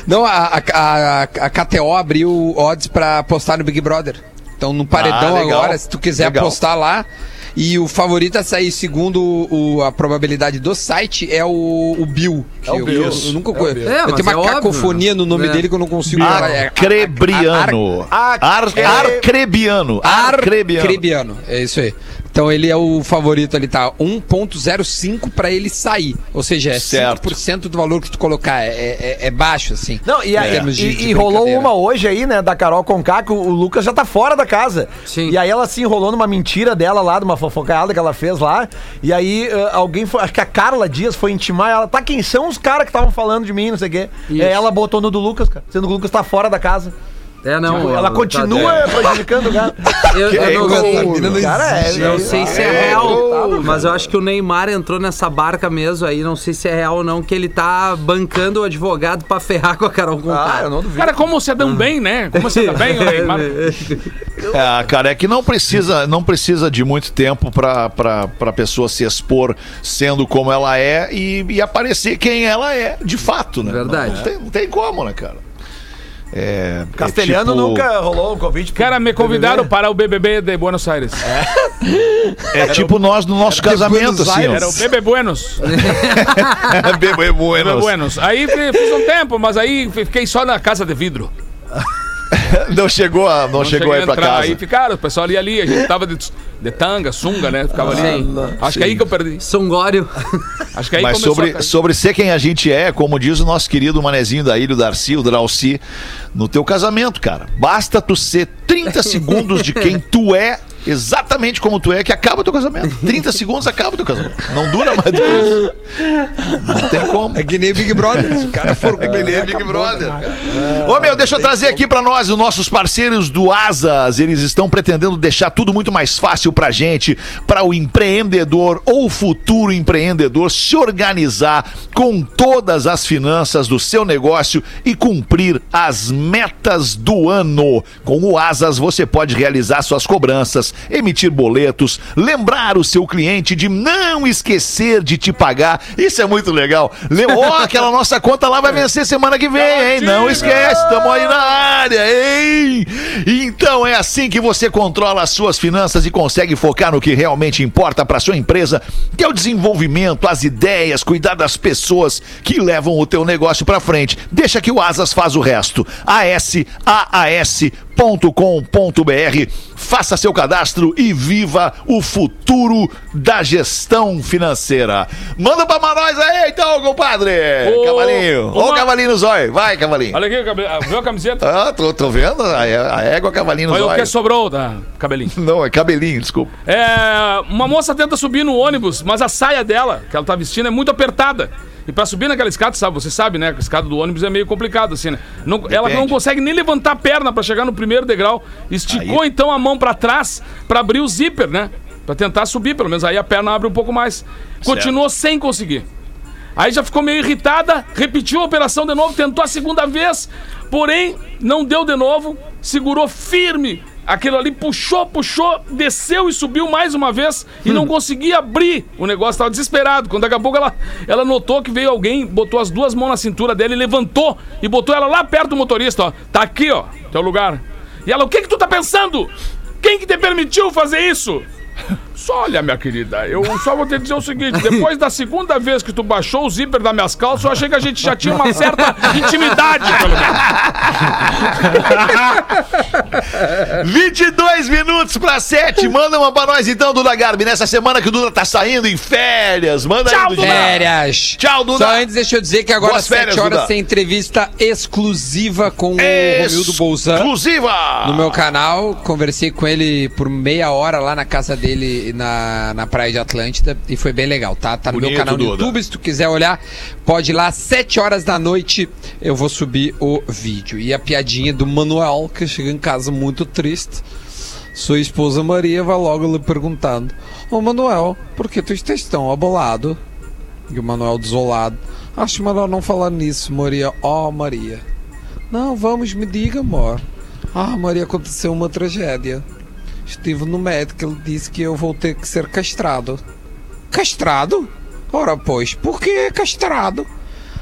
Não, a, a, a, a KTO abriu odds pra apostar no Big Brother. Então, no paredão Ah, agora, se tu quiser Legal. apostar lá. E o favorito a sair, segundo o- a probabilidade do site, é o, o Bill. que o eu, Bill. eu- eu nunca conheço. É, eu tenho uma é óbvio. cacofonia no nome É. dele que eu não consigo falar. É- Arcrebiano. Ar- Ar- Arcrebiano. Arcrebiano. Arcrebiano. É isso aí. Então ele é o favorito ali, tá? 1.05 pra ele sair. Ou seja, é Certo. 5% do valor que tu colocar. É, é- é baixo, assim. Não, e, aí- de- e- de e rolou uma hoje aí, né, da Carol Conká, que o, o Lucas já tá fora da casa. Sim. E aí ela se enrolou numa mentira dela lá, de uma fofocada que ela fez lá. E aí eh, alguém foi, acho que a Carla Dias foi intimar ela, tá, quem são os caras que estavam falando de mim, não sei o quê. Isso. E aí ela botou no do Lucas, cara, sendo que o Lucas tá fora da casa. É, não. Tipo, ela tá- continua prejudicando o cara. Eu, eu não, Cara, é, não é- sei se é real, mas eu acho que o Neymar entrou nessa barca mesmo aí, não sei se é real ou não, que ele tá bancando o advogado pra ferrar com a Carol Conká. Ah, eu não duvido. Cara, como você dão bem, né? Como você dá bem, o Neymar. É, cara, é que não precisa, não precisa de muito tempo pra, pra, pra pessoa se expor sendo como ela é e, e aparecer quem ela é, de fato, né? Verdade. Não, não tem, não tem como, né, cara? É, é Castelhano tipo- nunca rolou um convite. Cara, me convidaram BBB? para o BBB de Buenos Aires. É tipo nós no nosso casamento, Buenos assim. Era o Bebê Buenos. Bebê Buenos. Buenos. Aí fi- fiz um tempo, mas aí fi- fiquei só na casa de vidro. Não chegou a, não, chegou aí pra entrar. casa. Aí ficaram, o pessoal ali ali, a gente tava de, de tanga, sunga, né? Ficava ali. Acho que é aí que eu perdi. Songório. Acho que aí Mas a sobre, cair. sobre ser quem a gente é, como diz o nosso querido manezinho da ilha, o Darcy, o Drauci, no teu casamento, cara. Basta tu ser 30 segundos de quem tu é, exatamente como tu é, que acaba o teu casamento. 30 segundos acaba o teu casamento. Não dura mais do que isso. Não tem como. É que nem Big Brother. Se o cara for com É que nem beleza, Big Brother. Ô meu, deixa eu trazer aqui pra nós os nossos parceiros do Asas. Eles estão pretendendo deixar tudo muito mais fácil pra gente, para o empreendedor ou futuro empreendedor se organizar com todas as finanças do seu negócio e cumprir as metas do ano. Com o Asas você pode realizar suas cobranças, emitir boletos, lembrar o seu cliente de não esquecer de te pagar. Isso é muito legal. Ó, aquela nossa conta lá vai vencer semana que vem, hein? Não esquece, estamos aí na área, hein? Então é assim que você controla as suas finanças e consegue focar no que realmente importa para sua empresa, que é o desenvolvimento, as ideias, cuidar das pessoas que levam o teu negócio para frente. Deixa que o Asas faz o resto. ASAAS.com.br Faça seu cadastro e viva o futuro da gestão financeira. Manda pra nós aí, então, compadre! Ô, cavalinho! Uma- cavalinho no zóio. Vai, cavalinho! Olha aqui, ah, viu a camiseta? Ah, tô, tô vendo a, a égua cavalinho no Olha o que sobrou da cabelinho. Não, é cabelinho, desculpa. É, uma moça tenta subir no ônibus, mas a saia dela, que ela tá vestindo, é muito apertada. E pra subir naquela escada, sabe, você sabe, né? A escada do ônibus é meio complicado, assim, né? Não- ela não consegue nem levantar a perna pra chegar no primeiro degrau. Esticou então a mão pra trás pra abrir o zíper, né? Pra tentar subir, pelo menos aí a perna abre um pouco mais. Continuou sem conseguir. Aí já ficou meio irritada, repetiu a operação de novo, tentou a segunda vez, porém não deu de novo, segurou firme. Aquilo ali puxou, puxou, desceu e subiu mais uma vez e não conseguia abrir o negócio, tava desesperado. Quando daqui a pouco ela, ela notou que veio alguém, botou as duas mãos na cintura dela e levantou e botou ela lá perto do motorista, ó. Tá aqui, ó, teu lugar. E ela, o que que tu tá pensando? Quem que te permitiu fazer isso? Só olha, minha querida, eu só vou te dizer o seguinte: depois da segunda vez que tu baixou o zíper das minhas calças, eu achei que a gente já tinha uma certa intimidade, pelo menos. 22 minutos pra 7. Manda uma pra nós então, Duda Garbi. Nessa semana que o Duda tá saindo em férias. Manda Tchau, aí, Duda. Férias. Tchau, Duda. Só antes, deixa eu dizer que agora às 7 férias, horas Duda. tem entrevista exclusiva com o Romildo Bolzan. Exclusiva. No meu canal, conversei com ele por meia hora lá na casa dele na, na praia de Atlântida e foi bem legal, tá? Tá no Bonito, meu canal no Duda. YouTube, se tu quiser olhar, pode ir lá, às 7 horas da noite eu vou subir o vídeo. E a piadinha do Manuel, que chega em casa muito triste. Sua esposa Maria vai logo lhe perguntando: Ô Manuel, por que tu estás tão abolado? E o Manuel desolado: Acho melhor não falar nisso, Maria. Ó, Maria. Não, vamos, me diga, amor. Ah, Maria, aconteceu uma tragédia. Estive no médico, ele disse que eu vou ter que ser castrado. Castrado? Ora, pois, por que castrado?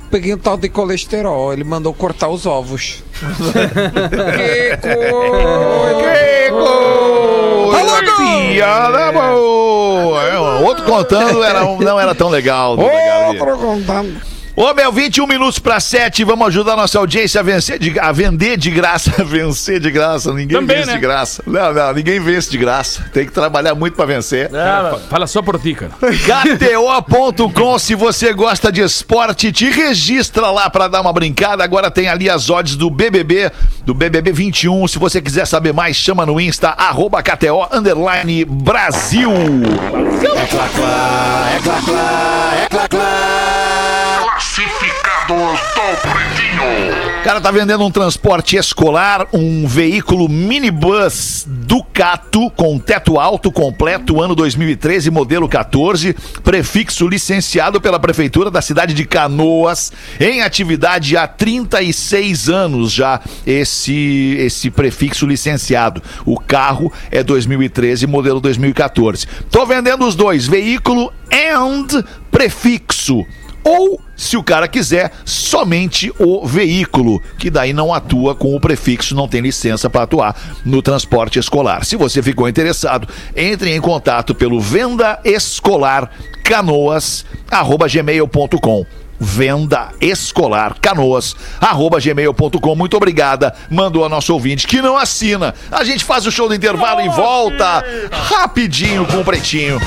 Peguei um tal de colesterol, ele mandou cortar os ovos. que Alô, piada boa. É, Outro contando era, não era tão legal. Outro contando. Ô, meu, 21 minutos pra 7. Vamos ajudar a nossa audiência a vencer, de, a vender de graça. vencer de graça. Ninguém Também, vence né? de graça. Não, não, ninguém vence de graça. Tem que trabalhar muito pra vencer. Fala só por ti, cara. KTO.com, se você gosta de esporte, te registra lá pra dar uma brincada. Agora tem ali as odds do BBB, do BBB 21. Se você quiser saber mais, chama no Insta, arroba KTO, underline Brasil. Classificados do Pretinho. O cara tá vendendo um transporte escolar, um veículo minibus Ducato com teto alto completo, ano 2013, modelo 14, prefixo licenciado pela prefeitura da cidade de Canoas, em atividade há 36 anos já esse esse prefixo licenciado. O carro é 2013, modelo 2014. Tô vendendo os dois, veículo and prefixo. Ou, se o cara quiser, somente o veículo, que daí não atua com o prefixo, não tem licença para atuar no transporte escolar. Se você ficou interessado, entre em contato pelo venda escolar canoas@gmail.com. venda escolar canoas arroba gmail.com muito obrigada mandou a nosso ouvinte que não assina a gente faz o show do intervalo e volta rapidinho com o pretinho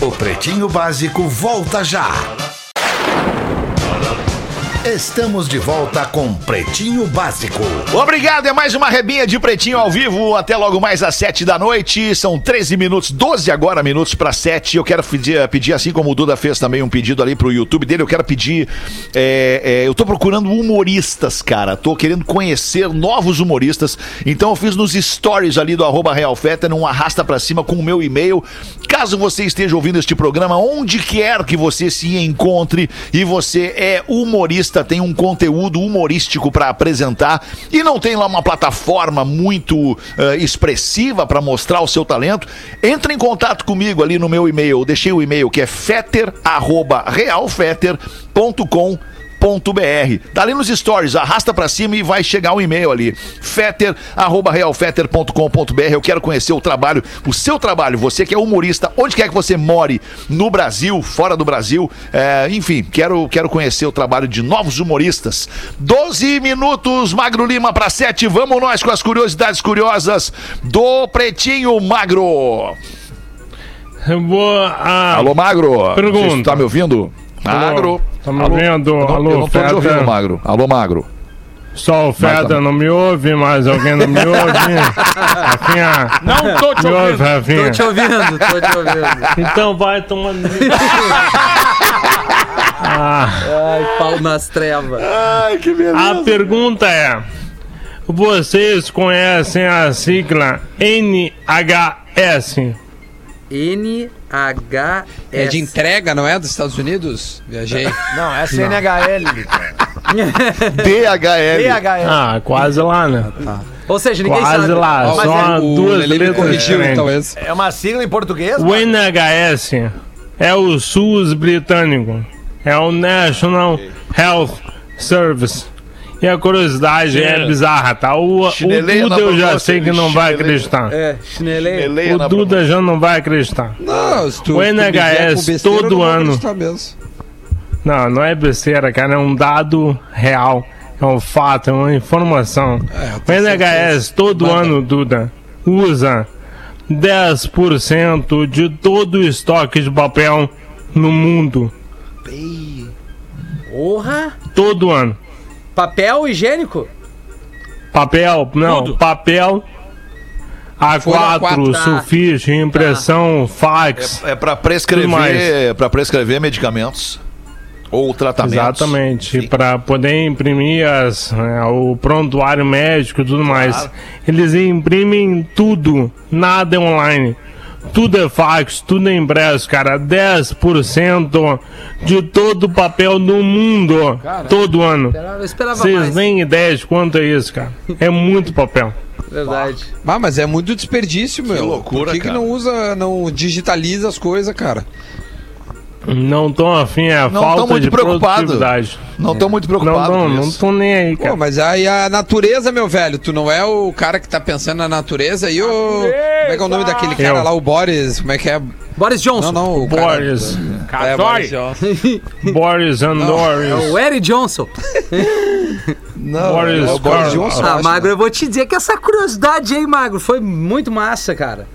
O Pretinho Básico volta já. Estamos de volta com Pretinho Básico. Obrigado, é mais uma rebinha de pretinho ao vivo. Até logo mais às 7 da noite. São 13 minutos, 12 agora minutos para 7. Eu quero pedir, pedir, assim como o Duda fez também um pedido ali pro YouTube dele, eu quero pedir. é, é, eu tô procurando humoristas, cara. Tô querendo conhecer novos humoristas. Então eu fiz nos stories ali do arroba Real Feta, um arrasta pra cima com o meu e-mail. Caso você esteja ouvindo este programa, onde quer que você se encontre e você é humorista, tem um conteúdo humorístico para apresentar e não tem lá uma plataforma muito eh, expressiva para mostrar o seu talento, entre em contato comigo ali no meu e-mail. Eu deixei o e-mail que é fetter@realfetter.com br Tá ali nos stories, arrasta pra cima e vai chegar um e-mail ali. fetter@realfetter.com.br. Eu quero conhecer o trabalho, o seu trabalho, você que é humorista, onde quer que você more, no Brasil, fora do Brasil, é, enfim, quero, quero conhecer o trabalho de novos humoristas. 12 minutos, Magro Lima para 7. Vamos nós com as curiosidades curiosas do Pretinho Magro. Vou, ah, Alô, Magro. Pergunta. Você tá me ouvindo? Magro. Tá me Alô? ouvindo? Eu não, Alô, eu não tô te ouvindo, Magro. Alô, Magro. Só o Feta não me ouve, mas alguém não me ouve. Rafinha, Não tô te ouve, ouvindo. Rafinha. Tô te ouvindo, tô te ouvindo. Então vai tomando. ah, Ai, pau nas trevas. Ai, que beleza. a pergunta é: vocês conhecem a sigla NHS? NHS. É de entrega, não é? Dos Estados Unidos? Viajei. Não, é CNHL. DHL. DHL. Ah, quase lá, né? Ou seja, ninguém Quase sabe. lá, Mas só é- duas letras corrigiu, talvez. É uma sigla em português? O? NHS é o SUS britânico. É o National Health Service. E a curiosidade é bizarra, tá? O, o Chineleia Duda eu já sei que não vai chineleia. acreditar. É, chinelê. Meleia O Duda já não vai acreditar. Não, se tu, O tu NHS com besteira, todo ano. Não, não é besteira, cara. É um dado real. É um fato, é uma informação. É, o NHS certeza. todo Manda. ano, Duda, usa 10% de todo o estoque de papel no mundo. Porra. Todo ano. Papel higiênico? Papel, não, Tudo. papel. A4, Folha quatro, tá. sulfite, impressão, fax. É pra Tudo mais. prescrever, para prescrever medicamentos ou tratamentos. Exatamente, para poder imprimir as, né, o prontuário médico e tudo mais. Eles imprimem tudo, nada é online. Tudo é fax, tudo é impresso, cara. 10% de todo o papel do mundo, todo ano. Vocês nem ideia de quanto é isso, cara. É muito papel. Verdade. Ah, mas é muito desperdício, meu. loucura, Por que, que não usa, não digitaliza as coisas, cara? Não tão afim, é a Não falta muito de preocupado. produtividade. Não estou muito Não, preocupado não, com não isso. tô nem aí, cara. Pô, mas aí a natureza, meu velho, tu não é o cara que tá pensando na natureza e o. Como é que é o nome daquele cara Eu. lá, o Boris? Como é que é? Boris Johnson. Não, não, o cara- Boris, É, Boris Johnson. Boris É Andoris. o Eric Johnson. Não, Boris é o Boris. Johnson. Ah, Magro, né? eu vou te dizer que essa curiosidade aí, Magro, foi muito massa, cara.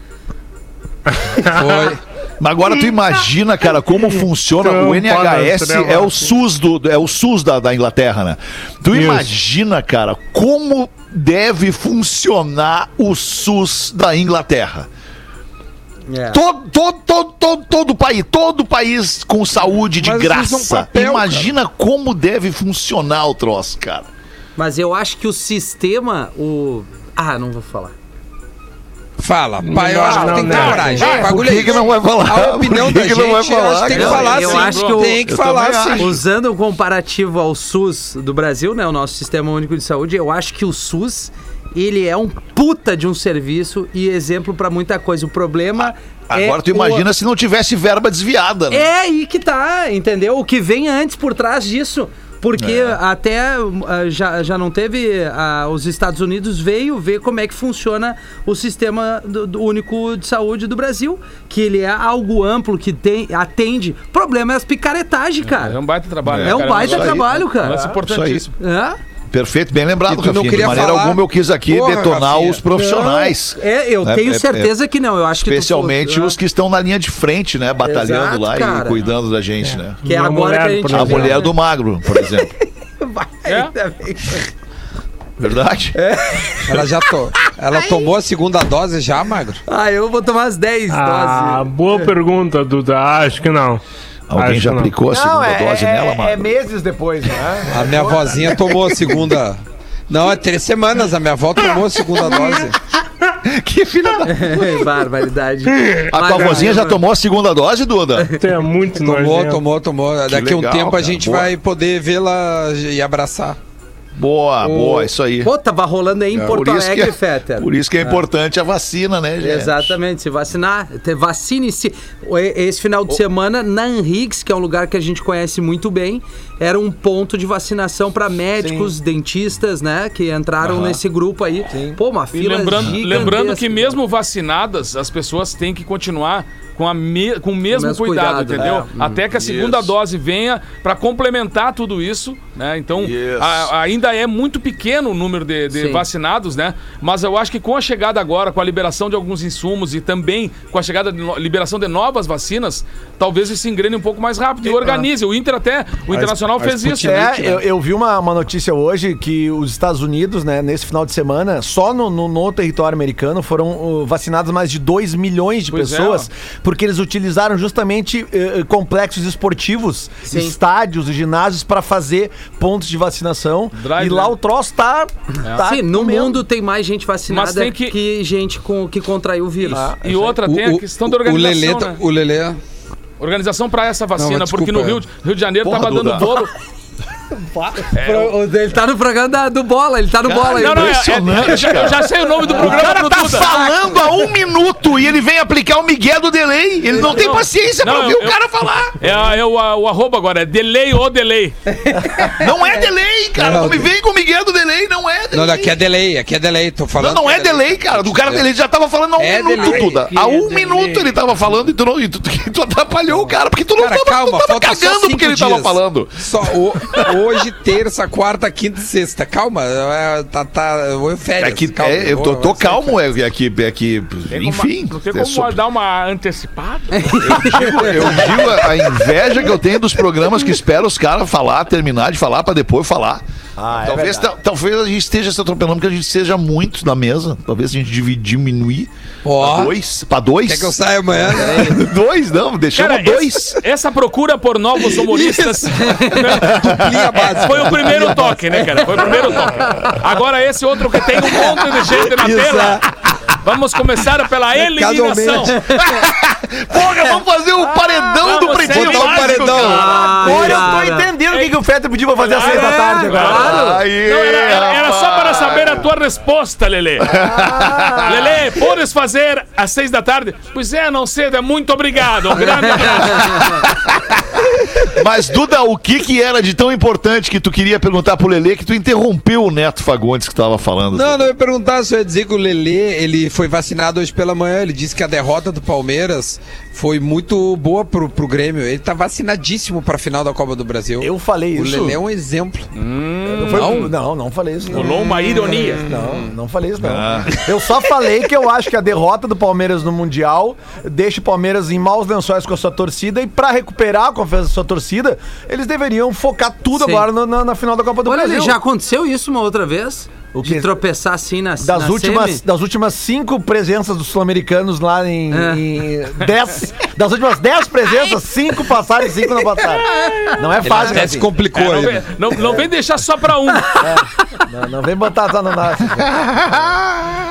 Foi. Mas agora tu imagina, cara, como funciona o NHS pode é o. SUS do é o SUS da, da Inglaterra, né? Tu Isso. imagina, cara, como deve funcionar o SUS da Inglaterra. É. Todo, todo, todo, todo, todo o país, todo o país com saúde de Mas graça. papel, imagina como deve funcionar o troço, cara. Mas eu acho que o sistema, o. Ah, não vou falar. Fala, pai, eu acho que não, tem que ter não. coragem. Por Bagulho é que, que isso. não vai falar? A opinião da não vai gente, eu acho que tem que cara? falar Eu sim. acho que o- Tem que falar sim. Usando um comparativo ao SUS do Brasil, né, o nosso Sistema Único de Saúde, eu acho que o SUS ele é um puta de um serviço e exemplo pra muita coisa. O problema Agora é tu imagina se não tivesse verba desviada, o... né? É aí que tá, entendeu? O que vem antes por trás disso. Porque É. até ah, já, já não teve. ah, os Estados Unidos veio ver como é que funciona o sistema do- do único de saúde do Brasil. Que ele é algo amplo, que tem, atende. O problema é as picaretagens, É cara. um baita trabalho. É, né, um cara? baita isso aí. trabalho, cara. importantíssimo. É? Perfeito, bem lembrado, tu não Rafinha. De maneira falar? alguma eu quis aqui Porra, detonar Rafinha. os profissionais. É, eu É, tenho é, certeza que não. Eu acho que tu- Especialmente é. os que estão na linha de frente, né? Batalhando Exato, lá cara. e cuidando da gente, né? Que é agora que a mulher, gente. A mulher do magro, por exemplo. Vai, É? ainda bem. Verdade? Ela já to... Ela tomou a segunda dose já, Magro? Ah, eu vou tomar as 10 Ah, doses. boa pergunta, Duda. Acho que não. Alguém Acho já não. aplicou a segunda Não, é, dose é- nela, é magro? meses depois, né? A minha vozinha tomou a segunda. Não, é três semanas. A minha avó tomou a segunda dose. que filha da... Barbaridade. A tua vozinha já tomou a segunda dose, Duda? É muito Tomou, nojento. tomou, tomou. Daqui a um tempo a cara. gente Boa. vai poder vê-la e abraçar. Boa, boa, isso aí. Pô, tava rolando aí em Porto Por isso, que Alegre, é, Fetter. por isso que é importante a vacina, né, gente? Exatamente, se vacinar, vacine-se. O- Esse final de semana, na Henriques, que é um lugar que a gente conhece muito bem, era um ponto de vacinação para médicos, dentistas, né? Que entraram nesse grupo aí. Pô, uma E fila lembrando, gigantesca. lembrando que mesmo vacinadas, as pessoas têm que continuar com, a me- com o mesmo mesmo cuidado, cuidado, entendeu? é. Até que a segunda Isso. dose venha para complementar tudo isso, né? Então, a- ainda é muito pequeno o número de, de vacinados, né? Mas eu acho que com a chegada agora, com a liberação de alguns insumos e também com a chegada de no- liberação de novas vacinas, talvez isso engrene um pouco mais rápido e organize. O Inter até, o Internacional fez isso. É, eu, eu vi uma, uma notícia hoje que os Estados Unidos, né, nesse final de semana, só no, no, no território americano foram uh, vacinadas mais de 2 milhões de Pois é, pessoas, porque eles utilizaram justamente eh, complexos esportivos, Sim. estádios e ginásios para fazer pontos de vacinação. Drive, e lá né? o troço tá. tá Sim, no comendo. mundo tem mais gente vacinada que- que... gente com, que contraiu o vírus. E outra, tem a questão da o Lelê, organização, tá- né? o Lelê Organização para essa vacina, Não, porque desculpa, no Rio, de- Rio de Janeiro Porra, tava dando Duda. bolo. Pro- Ele tá no programa da- do Bola, ele tá no Bola aí. Não, não, é, é, eu, já, eu sei o nome do programa cara pro tá falando há um minuto e ele vem aplicar o Miguel do delay. Ele não, tem Não, paciência pra não, ouvir eu- o cara falar. É, é o, o arroba agora, é delay ou delay. Não é delay, cara. Não, Não, me vem com o Miguel do delay, não é delay. Não, aqui é delay, aqui é delay, tô Não, falando. não que é delay, cara. Do cara dele já tava falando há um É minuto, delay. Duda. Há um minuto ele tava falando e tu, não, e tu, tu atrapalhou o cara, porque tu não Cara, tava, calma, tu tava cagando porque ele tava falando. Só o- hoje, terça, quarta, quinta e sexta. Calma, é, tá, tá, eu férias. É que calma, é, eu tô, tô calmo, é, é que, é que como- enfim. Não tem é como sobre- dar uma antecipada? Eu digo a, a inveja que eu tenho dos programas que espera os caras falar, terminar de falar pra depois falar. Ah, é talvez, ta- talvez a gente esteja se atropelando porque a gente seja muito na mesa. Talvez a gente divi- diminuir Ó. pra dois. Pra dois. Quer que eu saia amanhã? né? dois, não, deixamos Cara, dois. essa, essa procura por novos humoristas foi o primeiro toque, né, cara? Foi o primeiro toque. Agora esse outro que tem um monte de gente na tela. Vamos começar pela eliminação. Porra, vamos fazer o paredão do vamos pretinho básico, paredão. Ah, Olha, eu tô entendendo o que, que o Fetter pediu pra fazer às seis da tarde agora. Claro. Aí, Não, era, era- era só para saber a tua resposta, Lelê. Lelê, podes fazer às seis da tarde? Pois é, não cedo, é muito obrigado. Um grande abraço. Mas, Duda, o que que era de tão importante que tu queria perguntar pro Lelê que tu interrompeu o Neto Fagundes que tava falando? Não, não ia perguntar, só ia dizer que o Lelê, ele foi vacinado hoje pela manhã, ele disse que a derrota do Palmeiras foi muito boa pro, pro Grêmio. Ele tá vacinadíssimo pra final da Copa do Brasil. Eu falei o isso. Lelê é um exemplo. Não, foi- Não? não, não falei isso. Não. Rolou uma ironia. Não, não falei isso, não. Eu só falei que eu acho que a derrota do Palmeiras no Mundial deixa o Palmeiras em maus lençóis com a sua torcida e pra recuperar a confiança da sua torcida, eles deveriam focar tudo Sim. agora no- na, na final da Copa do Olha, Brasil. já aconteceu isso uma outra vez? O de quê? tropeçar assim na Das na últimas, semi? das últimas cinco presenças dos sul-americanos lá em, É. em dez, das últimas dez presenças, cinco passaram e cinco não passaram. Não é Ele fácil, até né? se complicou É, não, aí. vem, né? não, não vem deixar só pra um. Não, não vem botar só no nosso.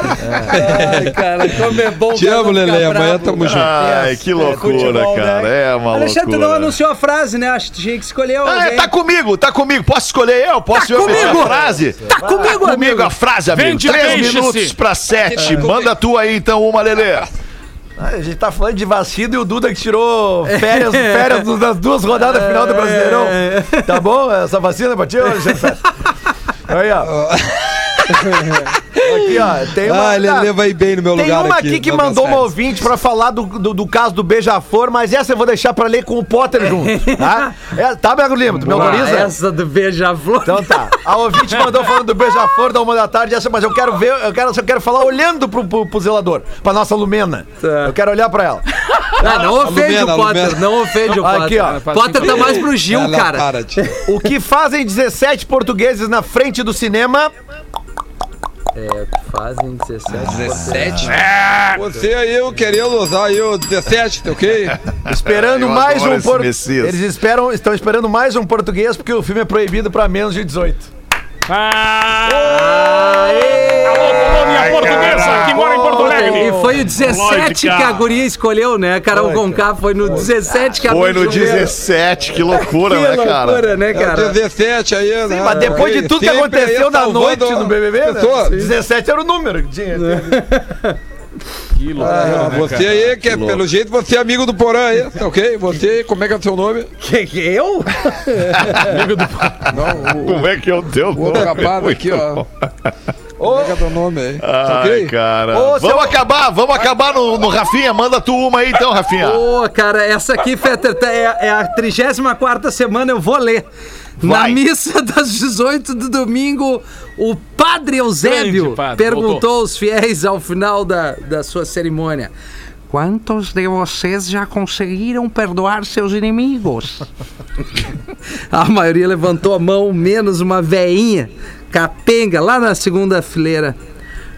Ai, cara, como é bom. Te amo, Lelê. Amanhã tamo junto. Ai, que loucura, futebol, né? cara. É uma Alexandre, tu não loucura. anunciou a frase, né? Acho que tinha que escolher Ah, é, alguém. tá comigo, tá comigo. Posso escolher eu? Posso eu pedir comigo. a frase? Tá comigo, Comigo amigo. a frase, amigo. Vende, Três minutos pra sete. Manda tu aí, então, uma, Lelê. Ah, A gente tá falando de vacina e o Duda que tirou férias, férias das duas rodadas final do Brasileirão. Tá bom essa vacina pra ti, Alexandre? Aí, ó. Aqui, ó. Tem uma, Ah, ele leva aí bem no meu tem lugar uma aqui. aqui que mandou uma férias. ouvinte pra falar do, do, do caso do Beija-Flor, mas essa eu vou deixar pra ler com o Potter junto, tá? É, tá, Bego Lima? Tu me autoriza? Essa do beija-flor. Então tá. A ouvinte mandou falando do beija-flor da uma da tarde, essa, mas eu quero ver, eu quero, eu quero falar olhando pro, pro, pro zelador, pra nossa Lumena. Eu quero olhar pra ela. Ah, não ofende Lumena, o Potter, Lumena. não ofende o Aqui, Potter. ó. Potter tá mais pro Gil, não, cara. para. O que fazem 17 portugueses na frente do cinema? É, fazem 17. 17? Você aí, eu querendo usar aí o 17, tá ok? Esperando Eu mais um português. Eles esperam, estão esperando mais um português porque o filme é proibido pra menos de 18. Ah, Ai, portuguesa caralho. que mora em Porto Alegre. E foi o 17 Lógica. que a guria escolheu, né? Carol Conká foi no 17 que a Foi no bicha escolheu. 17, que loucura, Que né, cara? loucura, né, É o cara? 17 aí, né? Mas depois de tudo que aconteceu aí na noite no BBB, né? pessoas. 17 era o número que tinha. Que loucura, Ah, né, você cara? aí, que é, pelo jeito você é amigo do Porã aí, tá ok? Você, como é que é o seu nome? Que, que eu? Não, o, Como é que é o teu o outro nome? rapaz aqui, ó. Como é que é o teu nome aí? Tá Ai, ok? cara. Ô, vamos seu- acabar, vamos acabar no, no Rafinha. Manda tu uma aí então, Rafinha. Ô, cara, essa aqui, Fetter, tá- é, é a 34 semana, eu vou ler. Na Vai. missa das 18 do domingo, o padre Eusébio padre, perguntou voltou. aos fiéis ao final da, da sua cerimônia: Quantos de vocês já conseguiram perdoar seus inimigos? a maioria levantou a mão, menos uma veinha, capenga, lá na segunda fileira.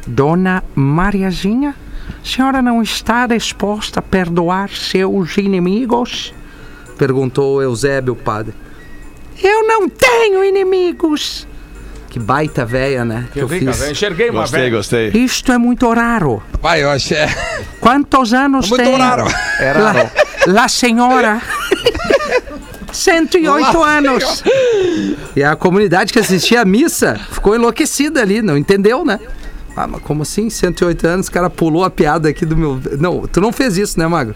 Dona Mariazinha, a senhora não está disposta a perdoar seus inimigos? Perguntou Eusébio, o padre. Eu não tenho inimigos. Que baita véia, né? Que Que eu rica, fiz. velho. Enxerguei uma Gostei, velha. gostei. Isto é muito raro. Vai, eu acho é. Quantos anos Muito tem? raro. La, la senhora. 108 anos. E a comunidade que assistia a missa ficou enlouquecida ali, não entendeu, né? Ah, mas como assim? 108 anos, o cara pulou a piada aqui do meu. Não, tu não fez isso, né, Magro?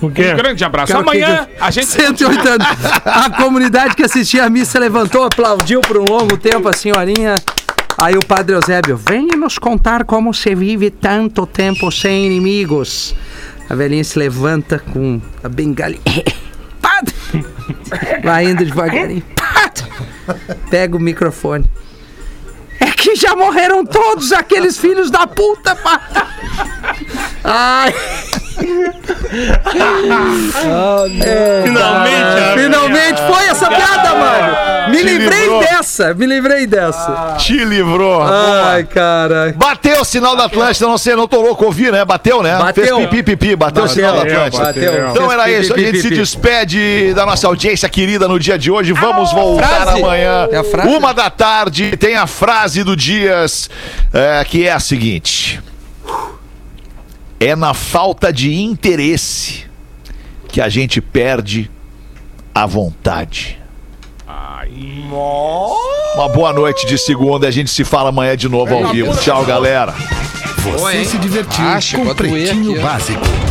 O quê? Um grande abraço. Cara, Amanhã que- a gente. 108 anos. A comunidade que assistia a missa levantou, aplaudiu por um longo tempo a senhorinha. Aí o padre Eusébio, venha nos contar como se vive tanto tempo sem inimigos. A velhinha se levanta com a bengala. Padre! Vai indo devagarinho. Padre! Pega o microfone. É que já morreram todos aqueles filhos da puta, padre! Ai! Finalmente, a- Finalmente foi essa piada, mano! Me Te livrei livrou. dessa, me livrei dessa. Te livrou. Ai, cara. Bateu o sinal da Atlântida, não sei, não tô louco ouvir, né? Bateu, né? Bateu. Fez pipi, pipi, bateu, o sinal da Bateu, Atlântida. bateu. Então era isso, a gente se despede da nossa audiência querida no dia de hoje. Vamos voltar Frase. amanhã, É a frase? uma da tarde. Tem a frase do Dias, é, que é a seguinte: É na falta de interesse que a gente perde a vontade. Uma boa noite de segunda. A gente se fala amanhã de novo ao vivo. Tchau, galera. Você se divertiu Acha, com Pretinho. Básico.